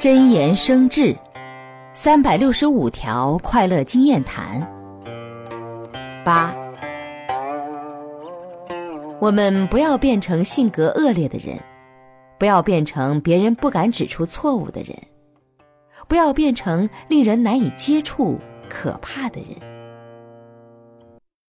真言生智三百六十五条快乐经验谈。八。我们不要变成性格恶劣的人不要变成别人不敢指出错误的人不要变成令人难以接触可怕的人。